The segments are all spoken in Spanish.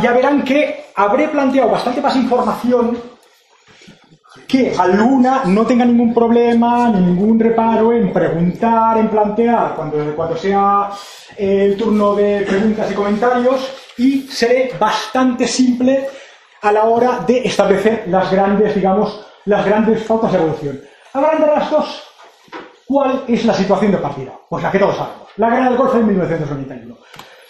ya verán que habré planteado bastante más información que alguna no tenga ningún problema, ningún reparo en preguntar, en plantear, cuando, sea el turno de preguntas y comentarios, y seré bastante simple a la hora de establecer las grandes, digamos, las grandes pautas de evolución. A grandes rasgos, ¿cuál es la situación de partida? Pues la que todos sabemos, la guerra del Golfo de 1991.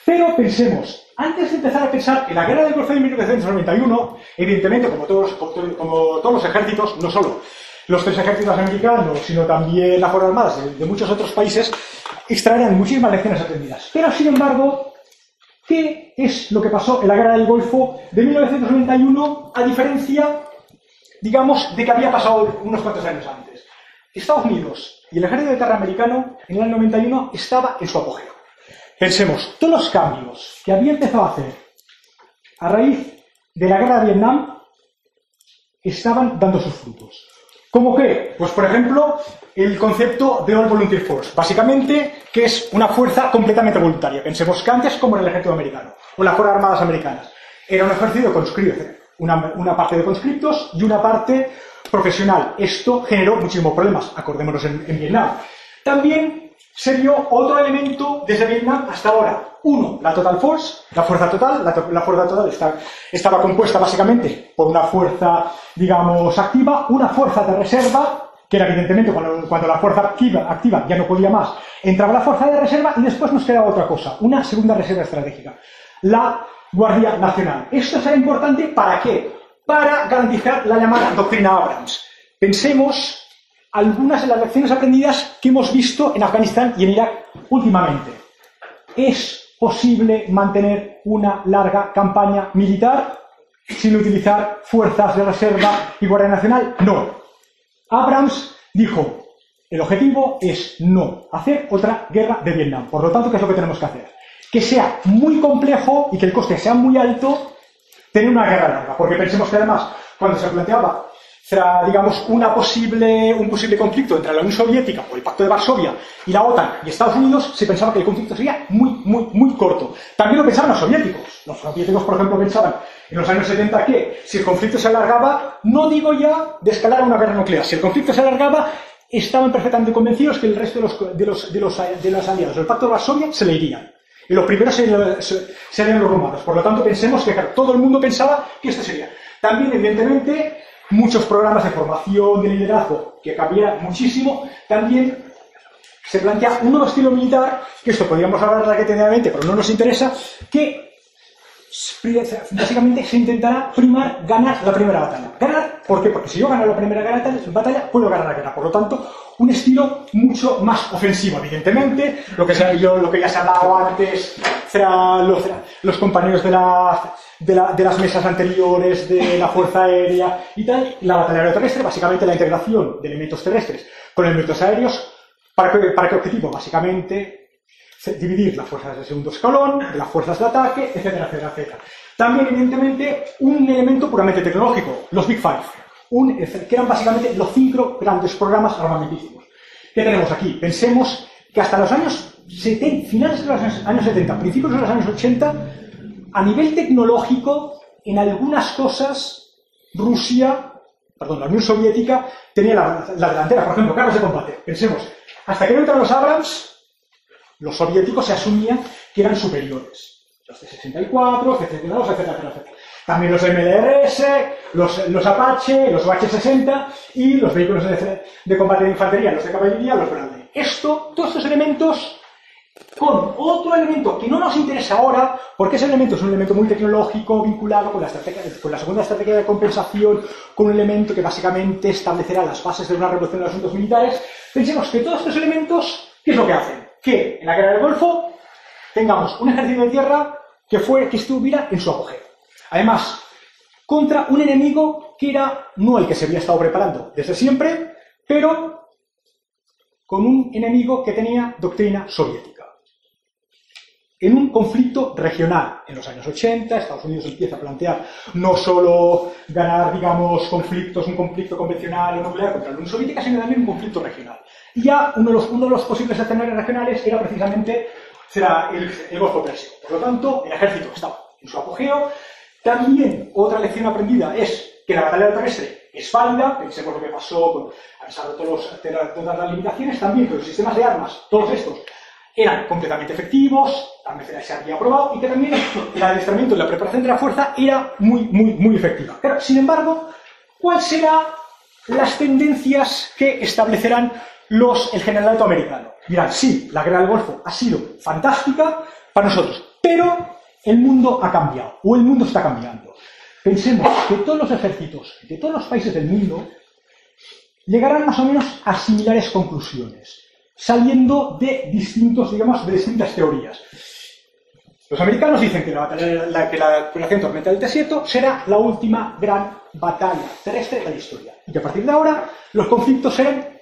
Pero pensemos, antes de empezar a pensar en la guerra del Golfo de 1991, evidentemente, como todos, como todos los ejércitos, no solo los tres ejércitos americanos, sino también las Fuerzas Armadas de, muchos otros países, extraerán muchísimas lecciones aprendidas. Pero, sin embargo, ¿qué es lo que pasó en la guerra del Golfo de 1991 a diferencia, digamos, de que había pasado unos cuantos años antes? Estados Unidos y el ejército de tierra americano en el año 91 estaba en su apogeo. Pensemos, todos los cambios que había empezado a hacer a raíz de la guerra de Vietnam estaban dando sus frutos. ¿Cómo qué? Pues, por ejemplo, el concepto de All Volunteer Force. Básicamente, que es una fuerza completamente voluntaria. Pensemos que antes, como en el ejército americano, o las Fuerzas Armadas Americanas. Era un ejército conscripto, una, una parte de conscriptos y una parte profesional. Esto generó muchísimos problemas, acordémonos en Vietnam. También se vio otro elemento desde Vietnam hasta ahora. Uno, la Total Force, la fuerza total. La, fuerza total estaba compuesta básicamente por una fuerza, digamos, activa, una fuerza de reserva, que era evidentemente cuando, la fuerza activa, activa ya no podía más, entraba la fuerza de reserva y después nos quedaba otra cosa, una segunda reserva estratégica, la Guardia Nacional. Esto será importante para qué? Para garantizar la llamada doctrina Abrams. Pensemos algunas de las lecciones aprendidas que hemos visto en Afganistán y en Irak últimamente. ¿Es posible mantener una larga campaña militar sin utilizar fuerzas de reserva y Guardia Nacional? No. Abrams dijo, el objetivo es no hacer otra guerra de Vietnam. Por lo tanto, ¿qué es lo que tenemos que hacer? Que sea muy complejo y que el coste sea muy alto tener una guerra larga. Porque pensemos que además, cuando se planteaba será, digamos, una posible, un posible conflicto entre la Unión Soviética o el Pacto de Varsovia y la OTAN y Estados Unidos, se pensaba que el conflicto sería muy, muy, muy corto. También lo pensaban los soviéticos. Los soviéticos, por ejemplo, pensaban en los años 70 que si el conflicto se alargaba, no digo ya de escalar a una guerra nuclear, si el conflicto se alargaba, estaban perfectamente convencidos que el resto de los, de los, de los, de los aliados del Pacto de Varsovia se le irían. Y los primeros serían, los romanos. Por lo tanto, pensemos que todo el mundo pensaba que esto sería. También, evidentemente, muchos programas de formación, de liderazgo, que cambian muchísimo, también se plantea un nuevo estilo militar, que esto podríamos hablar detenidamente, pero no nos interesa, que básicamente se intentará primar ganar la primera batalla. ¿Ganar? ¿Por qué? Porque si yo gano la primera batalla, puedo ganar la guerra. Por lo tanto, un estilo mucho más ofensivo, evidentemente. Lo que, yo, lo que ya se ha hablado antes, será los, compañeros de, de, las mesas anteriores, de la Fuerza Aérea y tal. La batalla aeroterrestre, básicamente la integración de elementos terrestres con elementos aéreos. ¿Para ¿Para qué objetivo? Básicamente dividir las fuerzas de segundo escalón, las fuerzas de ataque, etcétera, etcétera, etcétera. También, evidentemente, un elemento puramente tecnológico, los Big Five, que eran básicamente los cinco grandes programas armamentísticos. ¿Qué tenemos aquí? Pensemos que hasta los años 70, finales de los años 70, principios de los años 80, a nivel tecnológico, en algunas cosas, Rusia, perdón, la Unión Soviética, tenía la, delantera, por ejemplo, carros de combate. Pensemos, hasta que no entran los Abrams, los soviéticos se asumían que eran superiores. Los T-64, C-32, etcétera, etcétera. También los MDRS, los, los Apache, los OH-60 y los vehículos de, combate de infantería, los de caballería, los Bradley. Esto, todos estos elementos con otro elemento que no nos interesa ahora, porque ese elemento es un elemento muy tecnológico vinculado con la, con la segunda estrategia de compensación, con un elemento que básicamente establecerá las bases de una revolución de los asuntos militares. Pensemos que todos estos elementos, ¿qué es lo que hacen? que en la guerra del Golfo tengamos un ejército de tierra que, fue, que estuviera en su apogeo. Además, contra un enemigo que era no el que se había estado preparando desde siempre, pero con un enemigo que tenía doctrina soviética. En un conflicto regional, en los años 80, Estados Unidos empieza a plantear no solo ganar, digamos, conflictos, un conflicto convencional o nuclear contra la Unión Soviética, sino también un conflicto regional. Y ya uno de los, uno de los posibles escenarios regionales era precisamente será el, Golfo Pérsico. Por lo tanto, el ejército estaba en su apogeo. También otra lección aprendida es que la batalla terrestre es válida, pensemos lo que pasó con, a pesar de, todos de todas las limitaciones, también que los sistemas de armas, todos estos, eran completamente efectivos, también se había probado, y que también el adiestramiento y la preparación de la fuerza era muy, muy, muy efectiva. Pero, sin embargo, ¿cuáles serán las tendencias que establecerán los, el generalato americano? Dirán, sí, la guerra del Golfo ha sido fantástica para nosotros, pero el mundo ha cambiado, o el mundo está cambiando. Pensemos que todos los ejércitos de todos los países del mundo llegarán más o menos a similares conclusiones saliendo de distintos, digamos, de distintas teorías. Los americanos dicen que la, batalla, la, que la Tormenta del Desierto será la última gran batalla terrestre de la historia. Y que a partir de ahora los conflictos serán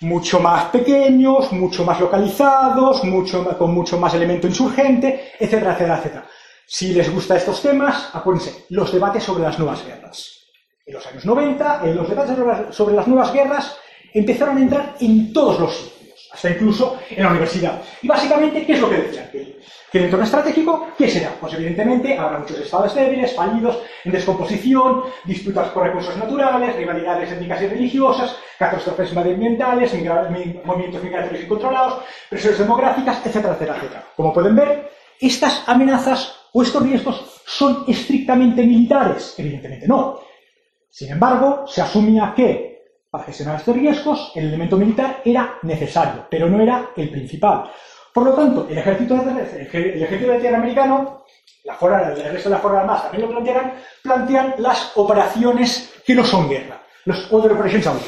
mucho más pequeños, mucho más localizados, mucho, con mucho más elemento insurgente, etcétera, etcétera, etcétera. Si les gustan estos temas, acuérdense, los debates sobre las nuevas guerras. En los años 90, en los debates sobre las, nuevas guerras empezaron a entrar en todos los hasta incluso en la universidad. Y básicamente, ¿qué es lo que decían? Que, el entorno estratégico, ¿qué será? Pues evidentemente habrá muchos estados débiles, fallidos, en descomposición, disputas por recursos naturales, rivalidades étnicas y religiosas, catástrofes medioambientales, movimientos migratorios incontrolados, presiones demográficas, etcétera, etcétera, etcétera. Como pueden ver, estas amenazas o estos riesgos son estrictamente militares. Evidentemente no. Sin embargo, se asumía que para gestionar estos riesgos, el elemento militar era necesario, pero no era el principal. Por lo tanto, el ejército de, el ejército de tierra americano, la fuerza, el resto de las fuerzas armadas también lo plantean, plantean las operaciones que no son guerra, los Other Operations Out.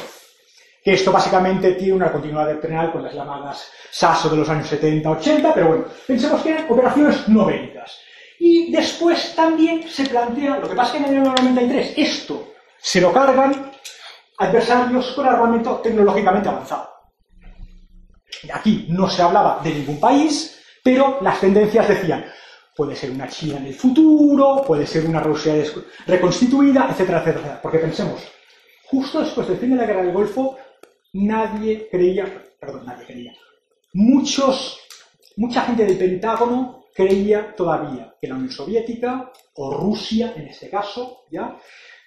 Que esto básicamente tiene una continuidad terrenal con las llamadas SASO de los años 70-80, pero bueno, pensemos que eran operaciones no bélicas. Y después también se plantea, lo que pasa es que en el año 93 esto se lo cargan adversarios con armamento tecnológicamente avanzado. Aquí no se hablaba de ningún país, pero las tendencias decían, puede ser una China en el futuro, puede ser una Rusia reconstituida, etcétera, etcétera. Porque pensemos, justo después del fin de la guerra del Golfo, nadie creía, perdón, nadie creía, muchos, mucha gente del Pentágono creía todavía que la Unión Soviética, o Rusia en este caso, ya,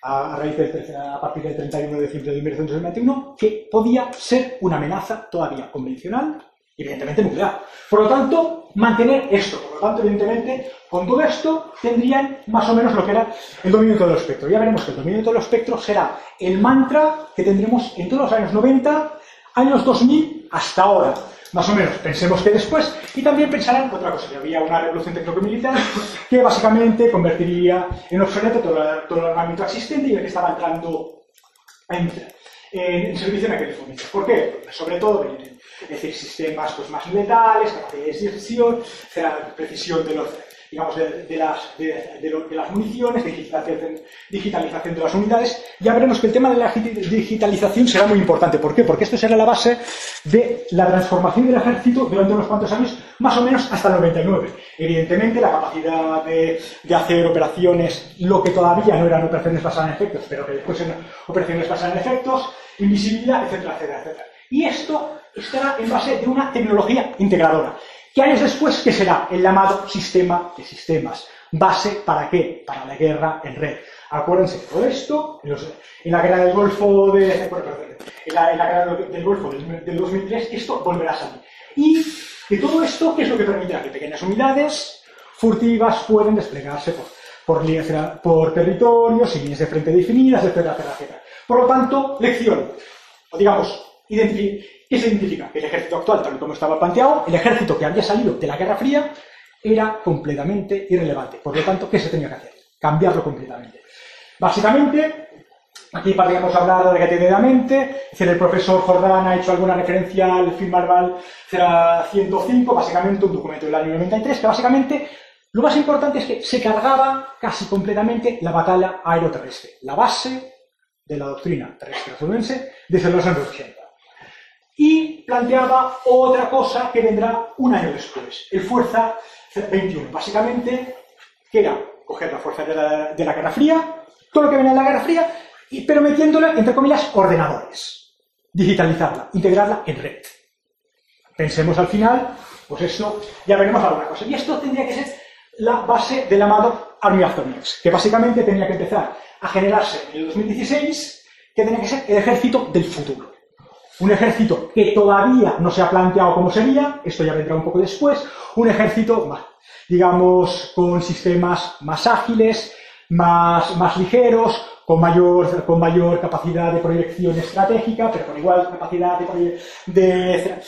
a, raíz a partir del 31 de diciembre de 1991, que podía ser una amenaza todavía convencional evidentemente nuclear. Por lo tanto, mantener esto. Por lo tanto, evidentemente, con todo esto tendrían más o menos lo que era el dominio de todo el espectro. Ya veremos que el dominio de todo el espectro será el mantra que tendremos en todos los años 90, años 2000 hasta ahora más o menos. Pensemos que después, y también pensarán otra cosa, que había una revolución técnico-militar que básicamente convertiría en obsoleto todo, todo el armamento existente y el que estaba entrando en, servicio en aquel momento. ¿Por qué? Sobre todo, es decir, sistemas pues, más letales, capacidades de decisión, precisión de los digamos, de, las, de, las municiones, digitalización, digitalización de las unidades, ya veremos que el tema de la digitalización será muy importante. ¿Por qué? Porque esto será la base de la transformación del ejército durante unos cuantos años, más o menos hasta el 99. Evidentemente, la capacidad de, hacer operaciones, lo que todavía no eran operaciones basadas en efectos, pero que después eran operaciones basadas en efectos, invisibilidad, etcétera, etcétera, etcétera. Y esto estará en base de una tecnología integradora. ¿Qué años después? ¿Qué será? El llamado sistema de sistemas. ¿Base para qué? Para la guerra en red. Acuérdense todo esto, en, la guerra del Golfo de, del Golfo del, 2003, esto volverá a salir. Y de todo esto, ¿qué es lo que permitirá? Que pequeñas unidades furtivas pueden desplegarse por, por, por territorios y líneas de frente definidas, etcétera, etcétera, etcétera. Por lo tanto, lección, o digamos, ¿Qué significa? Que el ejército actual, tal y como estaba planteado, el ejército que había salido de la Guerra Fría, era completamente irrelevante. Por lo tanto, ¿qué se tenía que hacer? Cambiarlo completamente. Básicamente, aquí podríamos hablar decir, el profesor Jordán ha hecho alguna referencia al film Marval 105, básicamente un documento del año 93, que básicamente lo más importante es que se cargaba casi completamente la batalla aeroterrestre, la base de la doctrina terrestre estadounidense desde los 80 y planteaba otra cosa que vendrá un año después, el Fuerza 21. Básicamente, que era coger la fuerza de la, Guerra Fría, todo lo que venía de la Guerra Fría, y, pero metiéndola, entre comillas, ordenadores. Digitalizarla, integrarla en red. Pensemos al final, pues eso, ya veremos alguna cosa. Y esto tendría que ser la base del llamado Army After Next, que básicamente tenía que empezar a generarse en el 2016, que tenía que ser el ejército del futuro. Un ejército que todavía no se ha planteado cómo sería, esto ya vendrá un poco después, un ejército, digamos, con sistemas más ágiles, más, más ligeros, con mayor, con mayor capacidad de proyección estratégica, pero con igual capacidad de, de,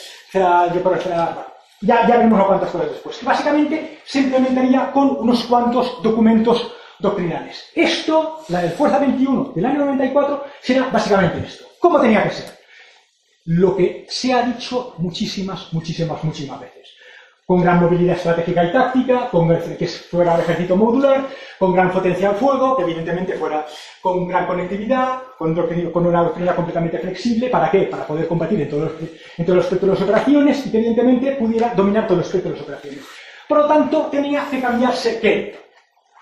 ya, ya veremos cuántas cosas después. básicamente se implementaría con unos cuantos documentos doctrinales. Esto, la del Fuerza 21 del año 94, será básicamente esto. ¿Cómo tenía que ser? Lo que se ha dicho muchísimas, muchísimas, muchísimas veces con gran movilidad estratégica y táctica, con que fuera el ejército modular, con gran potencia al fuego, que evidentemente fuera con gran conectividad, con, una doctrina completamente flexible. ¿Para qué? Para poder combatir en todos, los, en los espectros de las operaciones y que evidentemente pudiera dominar todos los espectros de las operaciones. Por lo tanto, tenía que cambiarse ¿qué?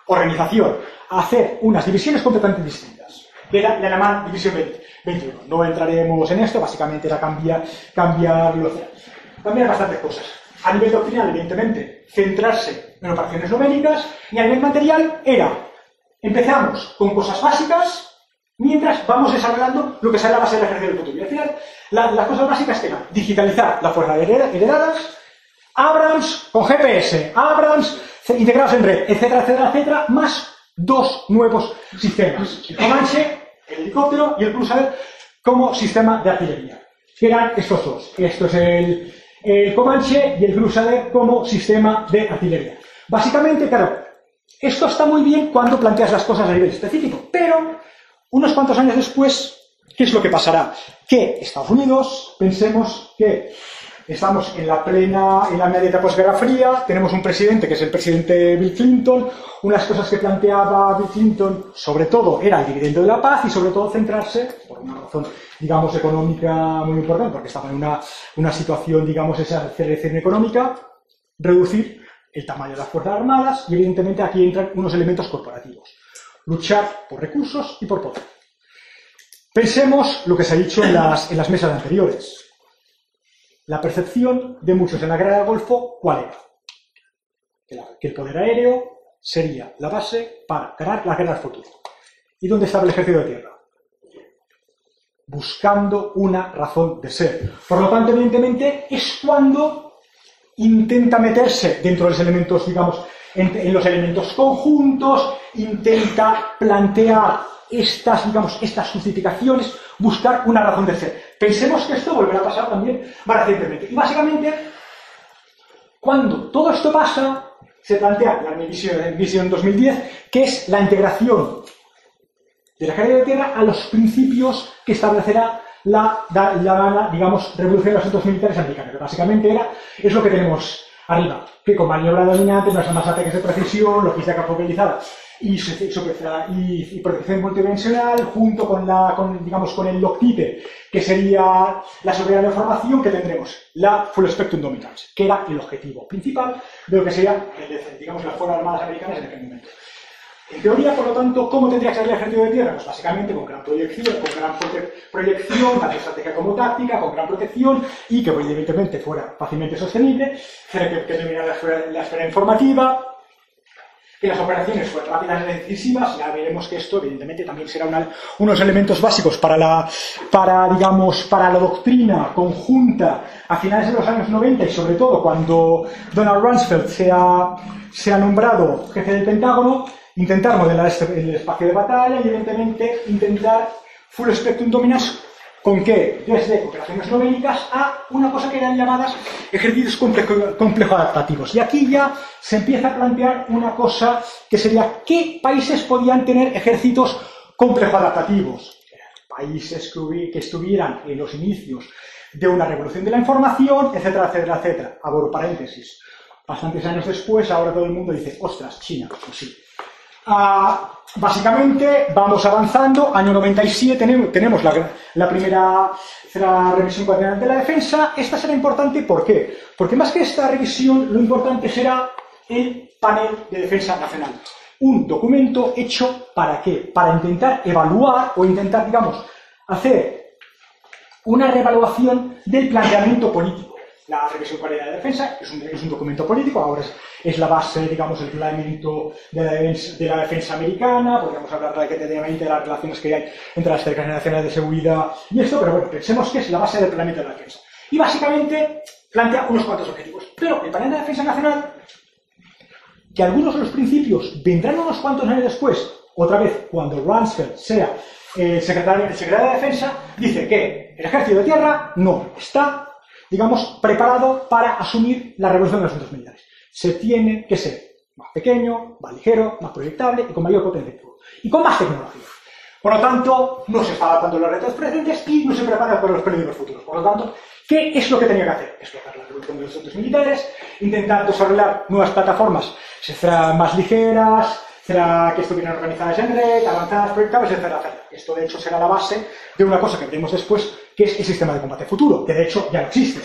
Organización, a hacer unas divisiones completamente distintas, que era la llamada división 21. No entraremos en esto, básicamente era cambiar, cambiar, cambiar bastantes cosas a nivel doctrinal, evidentemente, centrarse en operaciones numéricas, y a nivel material era, empezamos con cosas básicas, mientras vamos desarrollando lo que será la base del ejército del futuro. Y al final, las cosas básicas eran digitalizar las fuerzas heredadas, Abrams con GPS, Abrams integrados en red, etcétera, etcétera, etcétera, más dos nuevos sistemas, Comanche, el helicóptero y el Crusader como sistema de artillería. Que eran estos dos. Esto es el, el Comanche y el Crusader como sistema de artillería. Básicamente, claro, esto está muy bien cuando planteas las cosas a nivel específico, pero unos cuantos años después, ¿qué es lo que pasará? Que Estados Unidos, pensemos que Estamos en la plena, en la media posguerra fría, tenemos un presidente que es el presidente Bill Clinton, unas cosas que planteaba Bill Clinton, sobre todo, era el dividendo de la paz y sobre todo centrarse, por una razón, digamos, económica muy importante, porque estaba en una, una situación, digamos, esa aceleración económica, reducir el tamaño de las Fuerzas Armadas y evidentemente aquí entran unos elementos corporativos. Luchar por recursos y por poder. Pensemos lo que se ha dicho en las, en las mesas anteriores. La percepción de muchos en la guerra del Golfo, ¿cuál era? Que el poder aéreo sería la base para ganar la guerra del futuro. ¿Y dónde estaba el ejército de tierra? Buscando una razón de ser. Por lo tanto, evidentemente, es cuando intenta meterse dentro de los elementos, digamos, en, los elementos conjuntos, intenta plantear estas, digamos, estas justificaciones, buscar una razón de ser. Pensemos que esto volverá a pasar también más recientemente. Y básicamente, cuando todo esto pasa, se plantea la visión, visión 2010, que es la integración de la carrera de tierra a los principios que establecerá la, digamos, revolución de los asuntos militares americanos. Básicamente era, es lo que tenemos arriba, que con maniobra dominante, más ataques de precisión, logística focalizada y, y, protección multidimensional junto con, la, con, digamos, con el loctite, que sería la seguridad de información, que tendremos la Full Spectrum Dominance, que era el objetivo principal de lo que sería, digamos, las Fuerzas Armadas Americanas en aquel momento. En teoría, por lo tanto, ¿cómo tendría que ser el ejército de tierra? Pues básicamente con gran proyección, con gran proyección, tanto estratégica como táctica, con gran protección y que evidentemente fuera fácilmente sostenible, que, que esfera, la esfera informativa, que las operaciones fueran rápidas y decisivas, ya veremos que esto evidentemente también será una, unos elementos básicos para la, para, digamos, para la doctrina conjunta a finales de los años 90 y sobre todo cuando Donald Rumsfeld sea, sea nombrado jefe del Pentágono, intentar modelar este, el espacio de batalla y evidentemente intentar full spectrum dominance ¿Con qué? Desde operaciones numéricas a una cosa que eran llamadas ejercicios complejo, adaptativos. Y aquí ya se empieza a plantear una cosa que sería qué países podían tener ejércitos complejo adaptativos. Países que, estuvieran en los inicios de una revolución de la información, etcétera, etcétera, etcétera. Abro paréntesis. Bastantes años después, ahora todo el mundo dice, ostras, China, pues sí. Ah, básicamente vamos avanzando. Año 97 tenemos, la, primera revisión cuadrenal de la defensa. Esta será importante, ¿por qué? Porque más que esta revisión, lo importante será el panel de defensa nacional. Un documento hecho para qué? Para intentar evaluar o intentar, digamos, hacer una reevaluación del planteamiento político la revisión cualidad de defensa, es un, es un documento político, ahora es, la base, digamos, el fundamento de la, defensa, americana, podríamos hablar de las relaciones que hay entre las secretarías nacionales de seguridad y esto, pero bueno, pensemos que es la base del planeta de la defensa. Y básicamente plantea unos cuantos objetivos. Pero el panel de defensa nacional, que algunos de los principios vendrán unos cuantos años después, otra vez cuando Rumsfeld sea el secretario, el secretario de defensa, dice que el ejército de tierra no está digamos, preparado para asumir la revolución de los asuntos militares. Se tiene que ser más pequeño, más ligero, más proyectable y con mayor potencia y con más tecnología. Por lo tanto, no se está adaptando a los retos presentes y no se prepara para los peligros futuros. Por lo tanto, ¿qué es lo que tenía que hacer? Explotar la revolución de los asuntos militares, intentar desarrollar nuevas plataformas, se más ligeras, será que estuvieran organizadas en red, avanzadas, proyectables, etcétera. Esto, de hecho, será la base de una cosa que veremos después, que es el sistema de combate futuro, que de hecho ya no existe.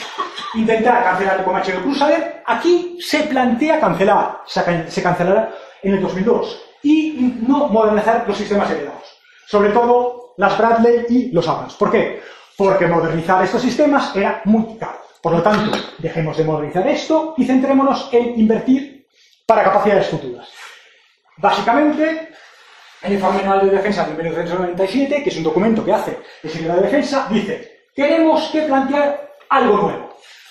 Intentar cancelar el Comanche de Crusader, aquí se plantea cancelar, se cancelará en el 2002, y no modernizar los sistemas heredados, sobre todo las Bradley y los Abrams. ¿Por qué? Porque modernizar estos sistemas era muy caro. Por lo tanto, dejemos de modernizar esto y centrémonos en invertir para capacidades futuras. Básicamente, el informe anual de defensa de 1997, que es un documento que hace el secretario de defensa, dice, queremos que plantear algo nuevo.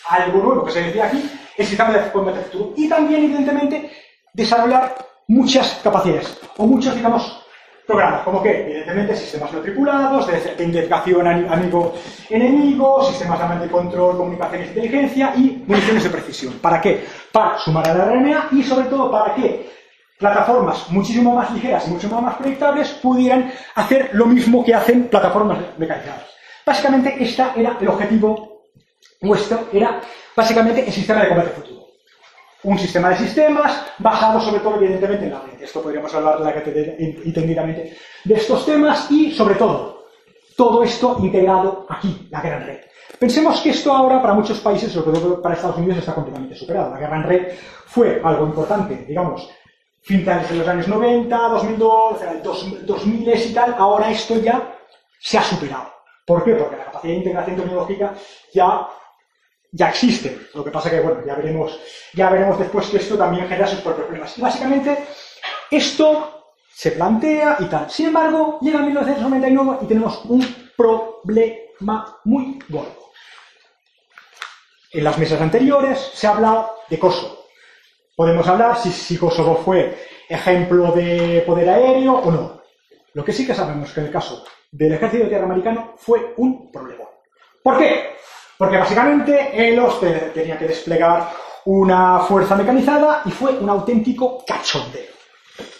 Algo nuevo que se decía aquí, el sistema de combate futuro. Y también, evidentemente, desarrollar muchas capacidades, o muchos, digamos, programas, como que, evidentemente, sistemas no de, identificación amigo-enemigo, sistemas de control, comunicación y inteligencia, y municiones de precisión. ¿Para qué? Para sumar a la RNA y, sobre todo, para que plataformas muchísimo más ligeras y mucho más proyectables pudieran hacer lo mismo que hacen plataformas mecanizadas. Básicamente, este era el objetivo nuestro, era básicamente el sistema de combate futuro. Un sistema de sistemas basado sobre todo, evidentemente, en la red. Esto podríamos hablar entendidamente de estos temas y, sobre todo, todo esto integrado aquí, la gran red. Pensemos que esto ahora para muchos países, sobre todo para Estados Unidos, está completamente superado. La gran red fue algo importante, digamos, finales de los años 90, 2002, 2000 y tal, ahora esto ya se ha superado. ¿Por qué? Porque la capacidad de integración tecnológica ya, ya existe. Lo que pasa que, bueno, ya veremos, ya veremos después que esto también genera sus propios problemas. Y básicamente, esto se plantea y tal. Sin embargo, llega 1999 y tenemos un problema muy gordo. En las mesas anteriores se ha hablado de Kosovo. Podemos hablar si, si Kosovo fue ejemplo de poder aéreo o no. Lo que sí que sabemos es que en el caso del ejército de tierra americano fue un problema. ¿Por qué? Porque básicamente ellos tenían que desplegar una fuerza mecanizada y fue un auténtico cachondeo.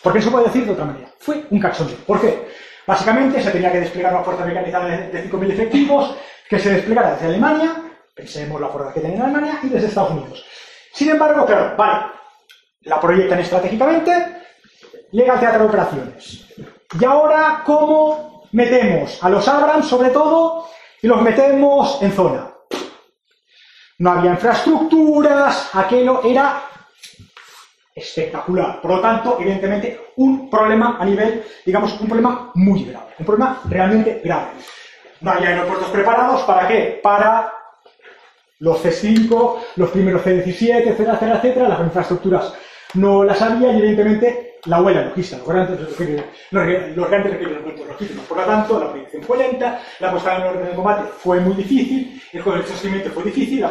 ¿Por qué se puede decir de otra manera? Fue un cachondeo. ¿Por qué? Básicamente se tenía que desplegar una fuerza mecanizada de 5.000 efectivos que se desplegara desde Alemania, pensemos la fuerza que tenía Alemania, y desde Estados Unidos. Sin embargo, claro, vale, la proyectan estratégicamente, llega al teatro de operaciones. Y ahora, ¿cómo metemos a los Abrams, sobre todo, y los metemos en zona? No había infraestructuras, aquello era espectacular. Por lo tanto, evidentemente, un problema a nivel, digamos, un problema muy grave. Un problema realmente grave. No había aeropuertos preparados, ¿para qué? Para los C5, los primeros C17, etcétera, etcétera, etcétera, las infraestructuras no las había y evidentemente la huella logística, los grandes, los, grandes requerimientos logísticos. Por lo tanto, la proyección fue lenta, la puesta en orden de combate fue muy difícil, el sostenimiento fue difícil, la,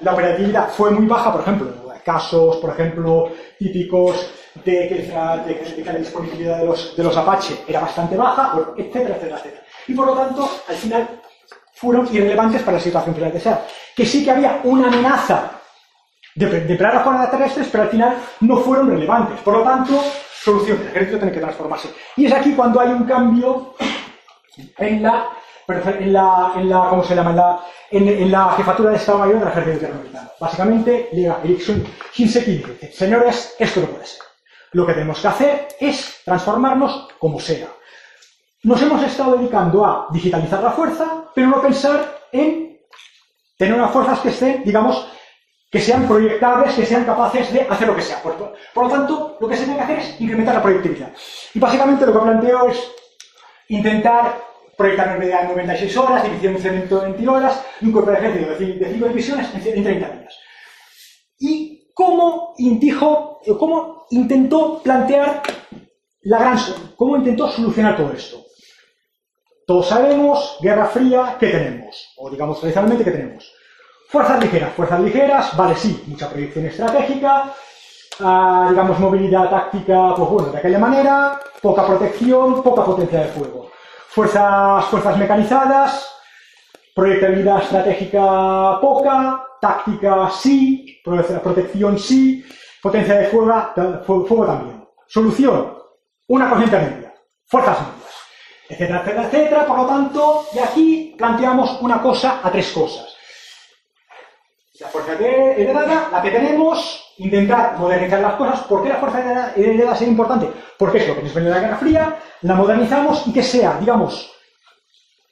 la, operatividad fue muy baja, por ejemplo, casos, por ejemplo, típicos de que, la disponibilidad de los, de los Apache era bastante baja, etcétera, etcétera. Y por lo tanto, al final, fueron irrelevantes para la situación final de ser. Que sí que había una amenaza de, de plagas terrestres, pero al final no fueron relevantes. Por lo tanto, solución, el ejército tiene que transformarse. Y es aquí cuando hay un cambio en la, en la, en la ¿cómo se llama? En la, jefatura de Estado Mayor del ejército internacional. Básicamente llega Ericsson Shinseki y dice, señores, esto no puede ser. Lo que tenemos que hacer es transformarnos como sea. Nos hemos estado dedicando a digitalizar la fuerza, pero no pensar en tener unas fuerzas que estén, digamos, que sean proyectables, que sean capaces de hacer lo que sea. Por, lo tanto, lo que se tiene que hacer es incrementar la proyectividad. Y básicamente lo que planteo es intentar proyectar una unidad en 96 horas, división de cemento en 20 horas, y un cuerpo de ejército de 5 divisiones en 30 días. Y cómo dijo, cómo intentó plantear la gran, cómo intentó solucionar todo esto. Todos sabemos, Guerra Fría, ¿qué tenemos? O digamos tradicionalmente, ¿qué tenemos? Fuerzas ligeras, fuerzas ligeras, vale, sí, mucha proyección estratégica, ah, digamos movilidad táctica, pues bueno, de aquella manera, poca protección, poca potencia de fuego. Fuerzas, fuerzas mecanizadas, proyectabilidad estratégica poca, táctica sí, protección sí, potencia de fuego, también. Solución, una cosa intermedia, fuerzas medias, etcétera, etcétera, etcétera. Por lo tanto, y aquí planteamos una cosa a tres cosas. La fuerza heredada, la que tenemos, intentar modernizar las cosas. ¿Por qué la fuerza heredada es importante? Porque es lo que nos viene de la Guerra Fría, la modernizamos y que sea, digamos,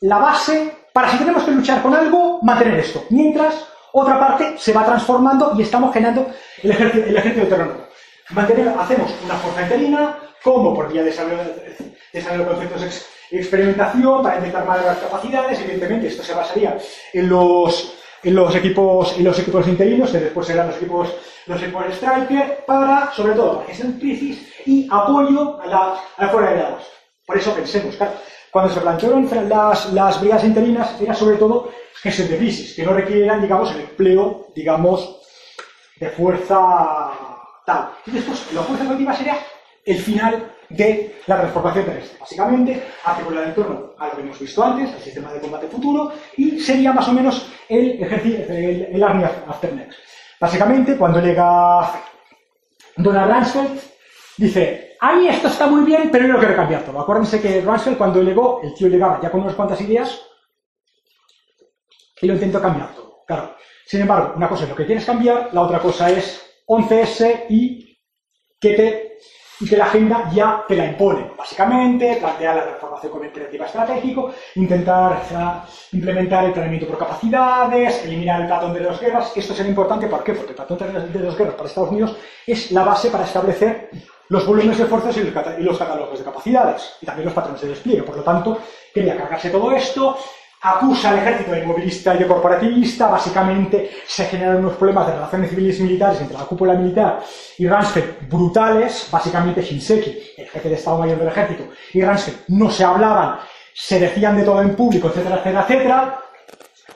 la base para si tenemos que luchar con algo, mantener esto. Mientras, otra parte se va transformando y estamos generando el ejército, el ejército de. Mantener, hacemos una fuerza interina, como por vía de desarrollo de conceptos de experimentación para intentar mejorar las capacidades. Evidentemente, esto se basaría en los, en los equipos en los equipos interinos, que después serán los equipos los equipos Striker, para, sobre todo, para gestión de crisis y apoyo a la, a la fuera de dados. Por eso pensemos, claro, cuando se plantearon las, las brigadas interinas, era sobre todo gestión de crisis, que no requieran, digamos, el empleo, digamos, de fuerza tal. Y después, la fuerza colectiva sería el final de la transformación terrestre. Básicamente, articular en torno a lo que hemos visto antes, el sistema de combate futuro, y sería más o menos el, el, el Army After Next. Básicamente, cuando llega Donald Rumsfeld, dice, a mí esto está muy bien, pero yo lo quiero cambiar todo. Acuérdense que Rumsfeld cuando llegó, el tío llegaba ya con unas cuantas ideas, y lo intento cambiar todo. Claro. Sin embargo, una cosa es lo que quieres cambiar, la otra cosa es 11S y que, te, y que la agenda ya te la impone. Básicamente, plantear la transformación creativa estratégico, intentar implementar el entrenamiento por capacidades, eliminar el platón de dos guerras. Esto será importante, ¿por qué? Porque el platón de dos guerras para Estados Unidos es la base para establecer los volúmenes de fuerzas y los catálogos de capacidades, y también los patrones de despliegue. Por lo tanto, quería cargarse todo esto, acusa al ejército de movilista y de corporativista, básicamente se generan unos problemas de relaciones civiles militares entre la cúpula militar y Ransfeld brutales, básicamente Shinseki, el jefe de Estado Mayor del Ejército, y Ransfeld no se hablaban, se decían de todo en público, etcétera, etcétera, etcétera,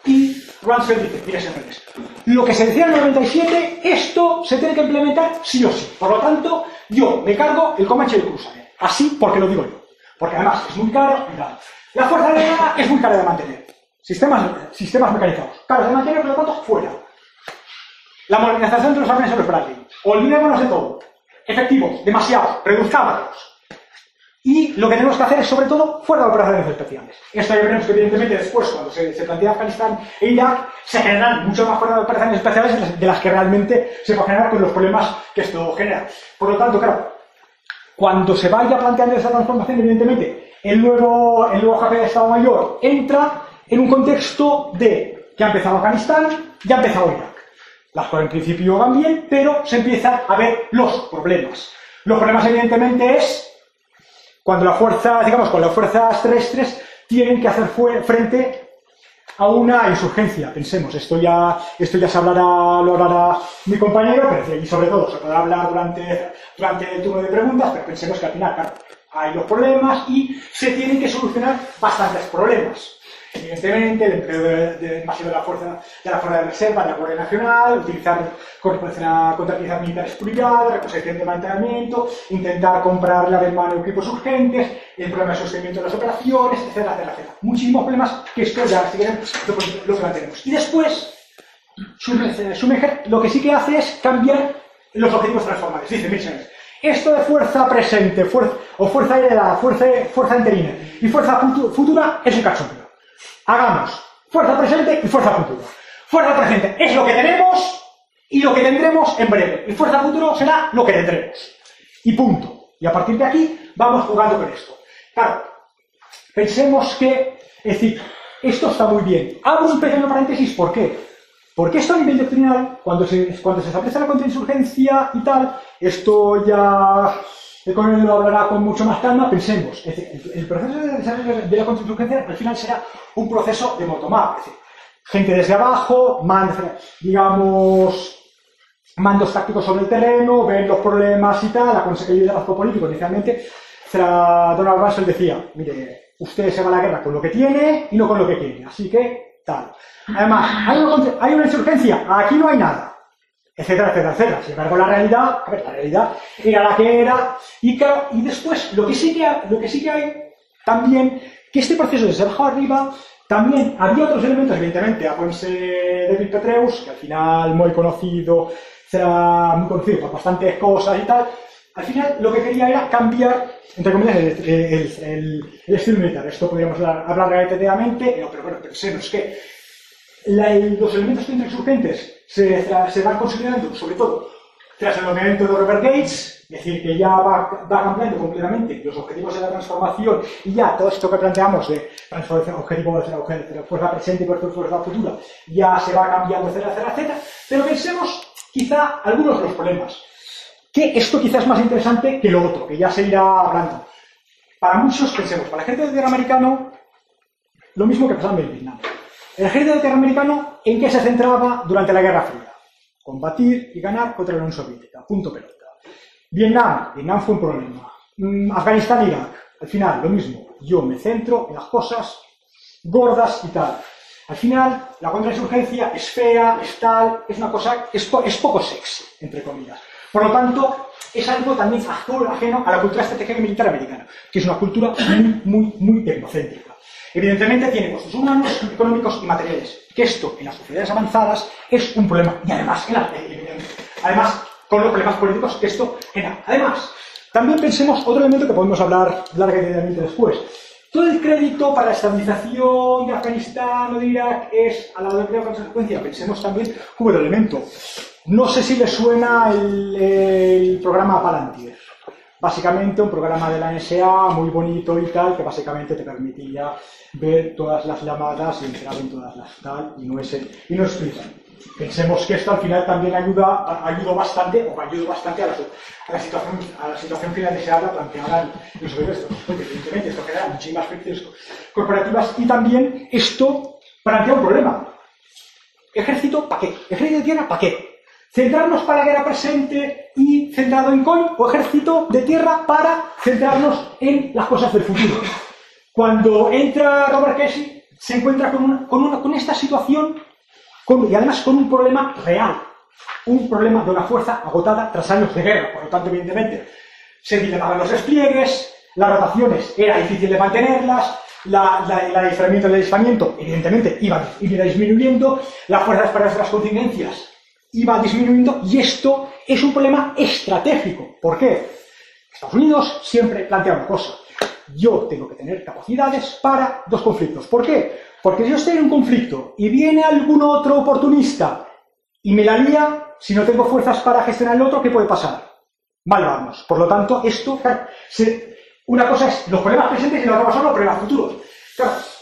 y Ransfeld dice, mira señores, lo que se decía en el 97, esto se tiene que implementar sí o sí, por lo tanto, yo me cargo el Comanche del Crusader, así porque lo digo yo, porque además es muy caro y tal. La fuerza aérea es muy cara de mantener. Sistemas, sistemas mecanizados. Caros de mantener, por lo tanto, fuera. La modernización de los aviones sobre Bradley. Olvidémonos de todo. Efectivos, demasiado, reduzcámoslos. Y lo que tenemos que hacer es, sobre todo, fuera de operaciones especiales. Esto ya veremos que, evidentemente, después, cuando se, se plantea Afganistán e Irak, se generan mucho más fuera de operaciones especiales de las que realmente se va a generar con los problemas que esto genera. Por lo tanto, claro, cuando se vaya planteando esa transformación, evidentemente, el nuevo, el nuevo jefe de Estado Mayor entra en un contexto de que ha empezado Afganistán, ya ha empezado Irak. Las cosas en principio van bien, pero se empiezan a ver los problemas. Los problemas, evidentemente, es cuando las fuerzas, digamos, con las fuerzas terrestres tienen que hacer frente a una insurgencia. Pensemos, esto ya, esto ya se hablará, lo hablará mi compañero, pero y sobre todo se podrá hablar durante, durante el turno de preguntas, pero pensemos que al final, claro, hay los problemas y se tienen que solucionar bastantes problemas. Evidentemente, el empleo de, de, de la fuerza de la fuerza de reserva de la Guardia Nacional, utilizar contratizar militares privados, reposición de mantenimiento, intentar comprar la de mano equipos urgentes, el problema de sostenimiento de las operaciones, etcétera, etcétera, etcétera. Muchísimos problemas que esto ya, si quieren, lo, lo plantearemos. Y después, Schumacher lo que sí que hace es cambiar los objetivos transformables. Dice, miren, esto de fuerza presente, fuerza, o fuerza heredada, fuerza, fuerza interina y fuerza futura es un cachondeo. Hagamos fuerza presente y fuerza futura. Fuerza presente es lo que tenemos y lo que tendremos en breve. Y fuerza futuro será lo que tendremos. Y punto. Y a partir de aquí vamos jugando con esto. Claro, pensemos que, es decir, esto está muy bien. Hago un pequeño paréntesis, ¿por qué? Porque esto a nivel doctrinal, cuando se, cuando se establece la contrainsurgencia y tal, esto ya el coronel lo hablará con mucho más calma, pensemos, el, proceso de desarrollo de la contrainsurgencia al final será un proceso de bottom-up, es decir, gente desde abajo, digamos, mandos tácticos sobre el terreno, ven los problemas y tal, la consecuencia de liderazgo político inicialmente, Donald Russell decía, mire, usted se va a la guerra con lo que tiene y no con lo que quiere, así que tal. Además, hay una, insurgencia, aquí no hay nada etcétera, etcétera, etcétera. Sin embargo, la realidad, a ver, la realidad era la que era, y, y después, lo que, sí que, lo que sí que hay también, que este proceso desde abajo arriba, también había otros elementos, evidentemente, acuérdense David Petreus, que al final muy conocido, será muy conocido por bastantes cosas y tal, al final lo que quería era cambiar, entre comillas, el, estilo militar. Esto podríamos hablar, hablar detalladamente, pero bueno, pensemos que los elementos insurgentes se, se van considerando, sobre todo, tras el nombramiento de Robert Gates, es decir, que ya va, va, cambiando completamente los objetivos de la transformación y ya todo esto que planteamos de transformación, objetivos la fuerza presente y fuerza futura, ya se va cambiando, etcétera, etcétera, etcétera. Pero pensemos quizá algunos de los problemas. Que esto quizás es más interesante que lo otro, que ya se irá hablando. Para muchos, pensemos, para la gente del americano, lo mismo que pasaba en Vietnam. El ejército norteamericano, ¿en qué se centraba durante la Guerra Fría? Combatir y ganar contra la Unión Soviética. Punto pelota. Vietnam. Vietnam fue un problema. Mm, Afganistán, Irak. Al final, lo mismo. Yo me centro en las cosas gordas y tal. Al final, la contrainsurgencia es fea, es tal, es una cosa, es, es poco sexy, entre comillas. Por lo tanto, es algo también ajeno a la cultura estratégica militar americana, que es una cultura muy, muy, muy tecnocéntrica. Evidentemente tiene costos humanos, económicos y materiales, que esto en las sociedades avanzadas es un problema. Y además, además con los problemas políticos esto genera. Además, también pensemos otro elemento que podemos hablar largamente después. Todo el crédito para la estabilización de Afganistán o de Irak es a la de la consecuencia. Pensemos también como el elemento. No sé si le suena el, el programa Palantir básicamente un programa de la NSA muy bonito y tal, que básicamente te permitía ver todas las llamadas y entrar en todas las tal, y no es, y no es Pensemos que esto al final también ayuda, ayudó bastante, o ayudó bastante a la, a la situación, a la situación final deseada planteada en los porque evidentemente esto genera muchísimas fricciones corporativas y también esto plantea un problema. ¿Ejército para qué? ¿Ejército de tierra para qué? centrarnos para la guerra presente y centrado en COI o ejército de tierra para centrarnos en las cosas del futuro. Cuando entra Robert Casey, se encuentra con, una, con, una, con esta situación y además con un problema real, un problema de una fuerza agotada tras años de guerra. Por lo tanto, evidentemente, se dilemaban los despliegues, las rotaciones era difícil de mantenerlas, la, la, y el adiestramiento, evidentemente, iba, iba disminuyendo, las fuerzas para las contingencias iba disminuyendo y esto es un problema estratégico. ¿Por qué? Estados Unidos siempre plantea una cosa. Yo tengo que tener capacidades para dos conflictos. ¿Por qué? Porque si yo estoy en un conflicto y viene algún otro oportunista y me la lía, si no tengo fuerzas para gestionar el otro, ¿qué puede pasar? Mal vamos. Por lo tanto, esto, una cosa es los problemas presentes y la otra cosa son los problemas futuros.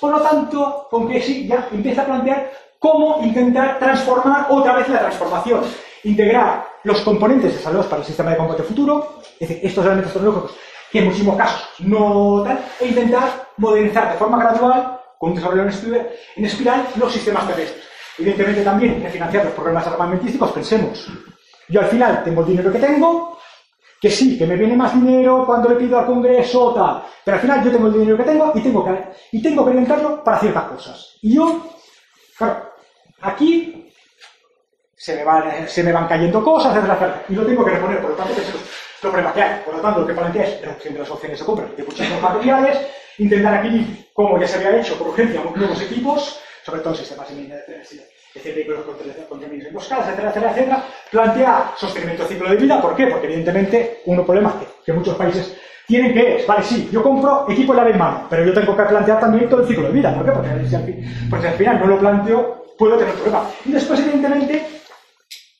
por lo tanto, con que sí, ya empieza a plantear cómo intentar transformar otra vez la transformación, integrar los componentes de salud para el sistema de combate futuro, es decir, estos elementos tecnológicos que en muchísimos casos no tal, e intentar modernizar de forma gradual, con un desarrollo en espiral, los sistemas terrestres. Evidentemente también refinanciar los programas armamentísticos, pensemos, yo al final tengo el dinero que tengo, que sí, que me viene más dinero cuando le pido al Congreso tal, pero al final yo tengo el dinero que tengo y tengo que, y tengo que orientarlo para ciertas cosas. Y yo, claro, Aquí se me, van, se me van cayendo cosas, etcétera, y lo tengo que reponer, por lo tanto, lo que hay. Por lo tanto, lo que plantea es reducción de las opciones de compra de muchísimos materiales, intentar aquí, como ya se había hecho por urgencia, nuevos equipos, sobre todo sistemas de vehículos contra en emboscadas, etcétera, etcétera, etcétera, plantea sostenimiento del ciclo de vida. ¿Por qué? Porque evidentemente un problema que, que muchos países tienen que es, vale, sí, yo compro equipo la en mano, pero yo tengo que plantear también todo el ciclo de vida. ¿Por qué? Porque, porque al final no lo planteo puedo tener problema. Y después, evidentemente,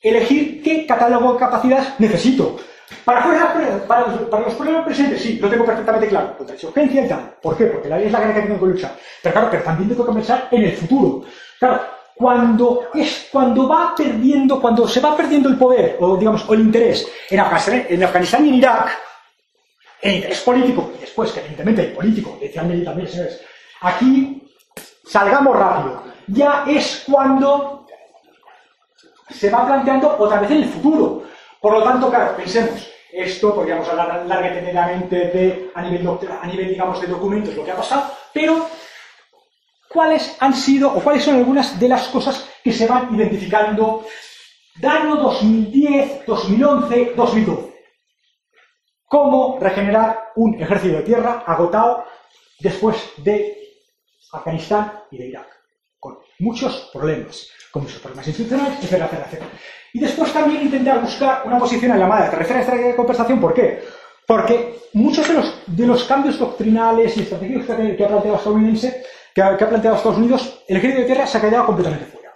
elegir qué catálogo de capacidades necesito. Para, para, para, los problemas presentes, sí, lo tengo perfectamente claro. Contra insurgencia y tal. ¿Por qué? Porque la es la guerra que tengo que luchar. Pero claro, pero también tengo que pensar en el futuro. Claro, cuando, es, cuando va perdiendo, cuando se va perdiendo el poder, o digamos, o el interés en Afganistán, en Afganistán y en Irak, el interés político, y después que evidentemente el político, decía Meli también, señores, aquí salgamos rápido. Ya es cuando se va planteando otra vez en el futuro. Por lo tanto, claro, pensemos, esto podríamos hablar larga y de a nivel, a nivel, digamos, de documentos lo que ha pasado, pero ¿cuáles han sido o cuáles son algunas de las cosas que se van identificando año 2010, 2011, 2012? ¿Cómo regenerar un ejército de tierra agotado después de Afganistán y de Irak? Con muchos problemas, con muchos problemas institucionales, etcétera, etcétera, etcétera. Y después también intentar buscar una posición en la llamada tercera de conversación. ¿Por qué? Porque muchos de los, de los cambios doctrinales y estratégicos que, ha planteado estadounidense, que ha, que ha, planteado Estados Unidos, el ejército de tierra se ha quedado completamente fuera.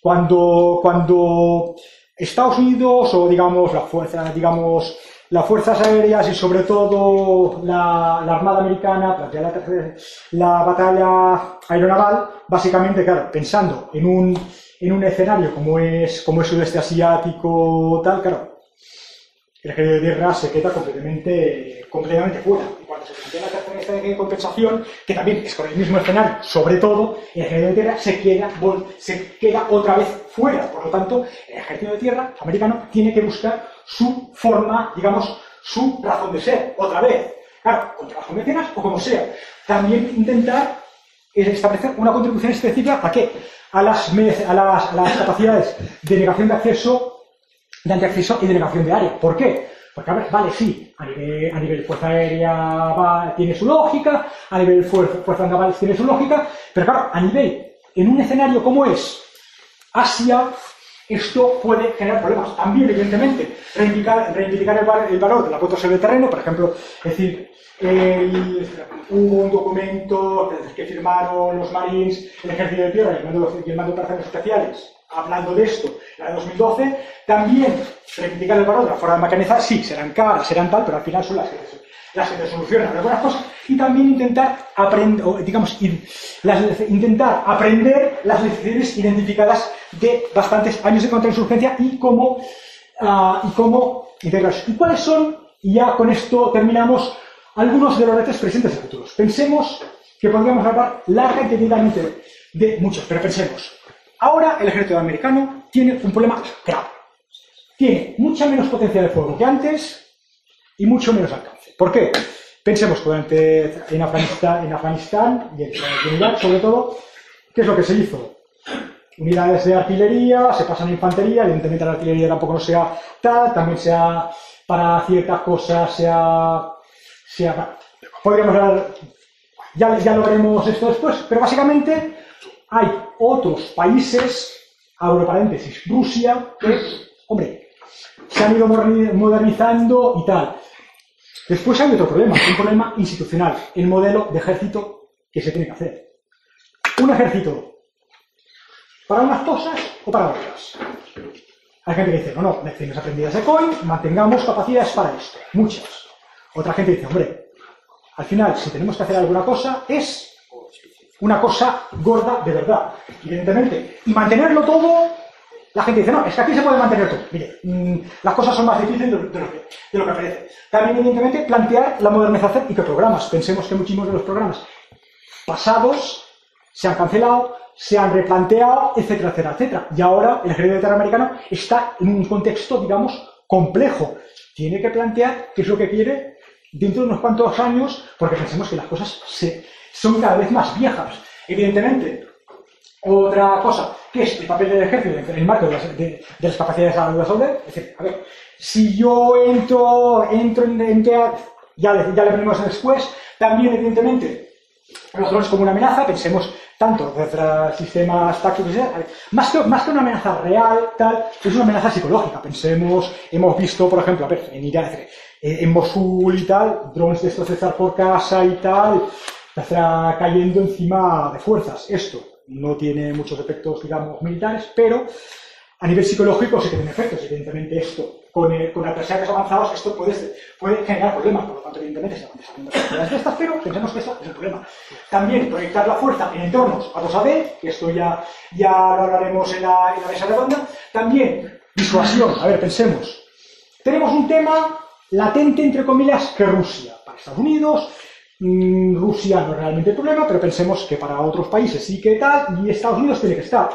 Cuando, cuando Estados Unidos o digamos la fuerza, digamos las fuerzas aéreas y sobre todo la, Armada Americana plantea la, la batalla aeronaval, básicamente, claro, pensando en un en un escenario como es, como es sudeste asiático, tal, claro, el ejército de tierra se queda completamente, completamente fuera. Y cuando se plantea la tercera de compensación, que también es con el mismo escenario, sobre todo, el ejército de tierra se queda, se queda otra vez fuera. Por lo tanto, el ejército de tierra americano tiene que buscar su forma, digamos, su razón de ser, otra vez. Claro, contra las convenciones o como sea. También intentar establecer una contribución específica a qué? a las, a las, capacidades de negación de acceso, de antiacceso y de negación de área. ¿Por qué? Porque, a ver, vale, sí, a nivel, a nivel fuerza aérea tiene su lógica, a nivel fuerza, fuerza naval tiene su lógica, pero claro, a nivel, en un escenario como es Asia, esto puede generar problemas. También, evidentemente, reivindicar, reivindicar el, valor de la cuota sobre el terreno, por ejemplo, es decir, hubo un documento que firmaron los Marines, el Ejército de Tierra y el Mando, de Operaciones Especiales, hablando de esto, la de 2012. También reivindicar el valor de la forma mecanizada, sí, serán caras, serán tal, pero al final son las que, las que te solucionan algunas cosas. Y también intentar aprender, digamos, intentar aprender las lecciones identificadas de bastantes años de contrainsurgencia y cómo, y cómo integrarse. ¿Y cuáles son? Y ya con esto terminamos algunos de los retos presentes y futuros. Pensemos que podríamos hablar larga y detenidamente de muchos, pero pensemos. Ahora el ejército americano tiene un problema grave. Tiene mucha menos potencia de fuego que antes y mucho menos alcance. ¿Por qué? Pensemos durante en Afganistán, en Afganistán y en Irak, sobre todo, ¿qué es lo que se hizo? Unidades de artillería, se pasan a infantería, evidentemente la artillería tampoco no sea tal, también sea para ciertas cosas sea podríamos hablar, ya, ya lo veremos esto después, pero básicamente hay otros países, abro paréntesis, Rusia, que, hombre, se han ido modernizando y tal. Después hay otro problema, un problema institucional, el modelo de ejército que se tiene que hacer. Un ejército para unas cosas o para otras. Hay gente que dice, no, no, lecciones aprendidas de COIN, mantengamos capacidades para esto, muchas. Otra gente dice, hombre, al final, si tenemos que hacer alguna cosa, es una cosa gorda de verdad, evidentemente. Y mantenerlo todo, la gente dice, no, es que aquí se puede mantener todo. Mire, mm, las cosas son más difíciles de, lo, que, de lo que parece. También, evidentemente, plantear la modernización y qué programas. Pensemos que muchísimos de los programas pasados se han cancelado, se han replanteado, etcétera, etcétera, etcétera. Y ahora el ejército americano está en un contexto, digamos, complejo. Tiene que plantear qué es lo que quiere dentro de unos cuantos años, porque pensemos que las cosas se, son cada vez más viejas. Evidentemente, otra cosa, que es el papel del ejército en el marco de las, de, las capacidades de la. Es decir, a ver, si yo entro, entro en, en ya, ya le veremos después, también, evidentemente, los drones como una amenaza, pensemos tanto desde sistemas tácticos, más que, más que una amenaza real, tal, es una amenaza psicológica. Pensemos, hemos visto, por ejemplo, a ver, en Irak, eh, en Mosul y tal, drones de estos de estar por casa y tal, está cayendo encima de fuerzas. Esto no tiene muchos efectos, digamos, militares, pero a nivel psicológico sí que tiene efectos. Evidentemente esto, con, eh, con adversarios avanzados, esto puede, puede generar problemas. Por lo tanto, evidentemente, van desarrollando de estas, pero pensemos que esto es el problema. También proyectar la fuerza en entornos a 2AD, que esto ya, ya lo hablaremos en la, en la mesa redonda. También disuasión. A ver, pensemos. Tenemos un tema latente, entre comillas, que Rusia. Para Estados Unidos, mm, Rusia no es realmente el problema, pero pensemos que para otros países sí que tal, y Estados Unidos tiene que estar.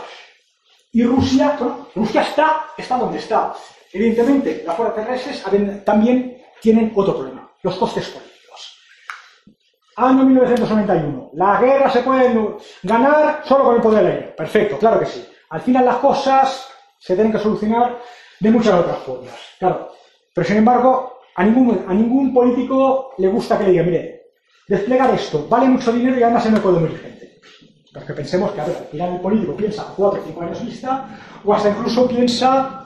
Y Rusia, bueno, Rusia está, está donde está. Evidentemente, las fuerzas terrestres también tienen otro problema, los costes políticos. Año 1991. La guerra se puede ganar solo con el poder aéreo. Perfecto, claro que sí. Al final las cosas se tienen que solucionar de muchas otras formas. Claro. Pero sin embargo, a ningún, a ningún político le gusta que le diga, mire, desplegar esto vale mucho dinero y además se me puede morir gente. Porque pensemos que, a ver, al final el político piensa a 4 o 5 años vista, o hasta incluso piensa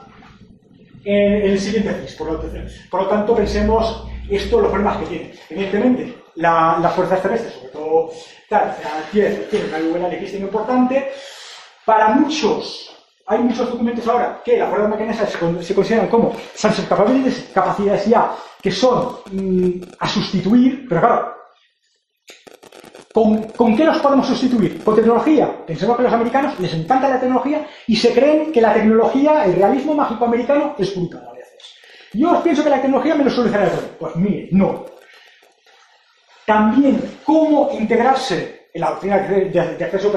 en, el siguiente país. Por lo, tanto, pensemos esto, los problemas que tiene. Evidentemente, las fuerzas terrestres, sobre todo, claro, tiene, tiene una buena legislación importante. Para muchos, hay muchos documentos ahora que las fuerzas mecanistas se, consideran como capacidades, capacidades ya que son mm, a sustituir, pero claro, ¿Con, qué los podemos sustituir? ¿Con tecnología? Pensemos que los americanos les encanta la tecnología y se creen que la tecnología, el realismo mágico americano, es brutal a veces. Yo pienso que la tecnología me lo solucionará todo. Pues mire, no. También, cómo integrarse en la doctrina de, acceso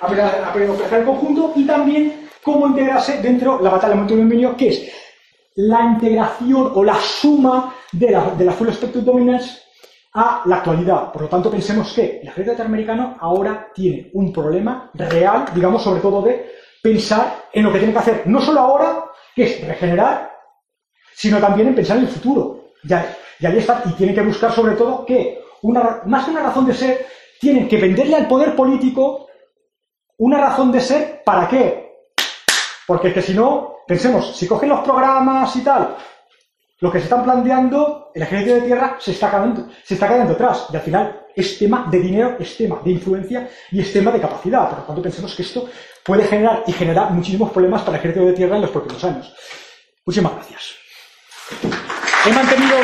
a operar en conjunto y también cómo integrarse dentro de la batalla de multidominio, que es la integración o la suma de la, de la Full Spectrum Dominance a la actualidad. Por lo tanto, pensemos que el ejército norteamericano ahora tiene un problema real, digamos, sobre todo de pensar en lo que tiene que hacer, no solo ahora, que es regenerar, sino también en pensar en el futuro. Ya, y ahí está, y tiene que buscar sobre todo que, una, más que una razón de ser, tienen que venderle al poder político una razón de ser, ¿para qué? Porque es que si no, pensemos, si cogen los programas y tal, lo que se están planteando, el ejército de tierra se está quedando, se está quedando atrás. Y al final es tema de dinero, es tema de influencia y es tema de capacidad. Por lo tanto, pensemos que esto puede generar y generar muchísimos problemas para el ejército de tierra en los próximos años. Muchísimas gracias. He mantenido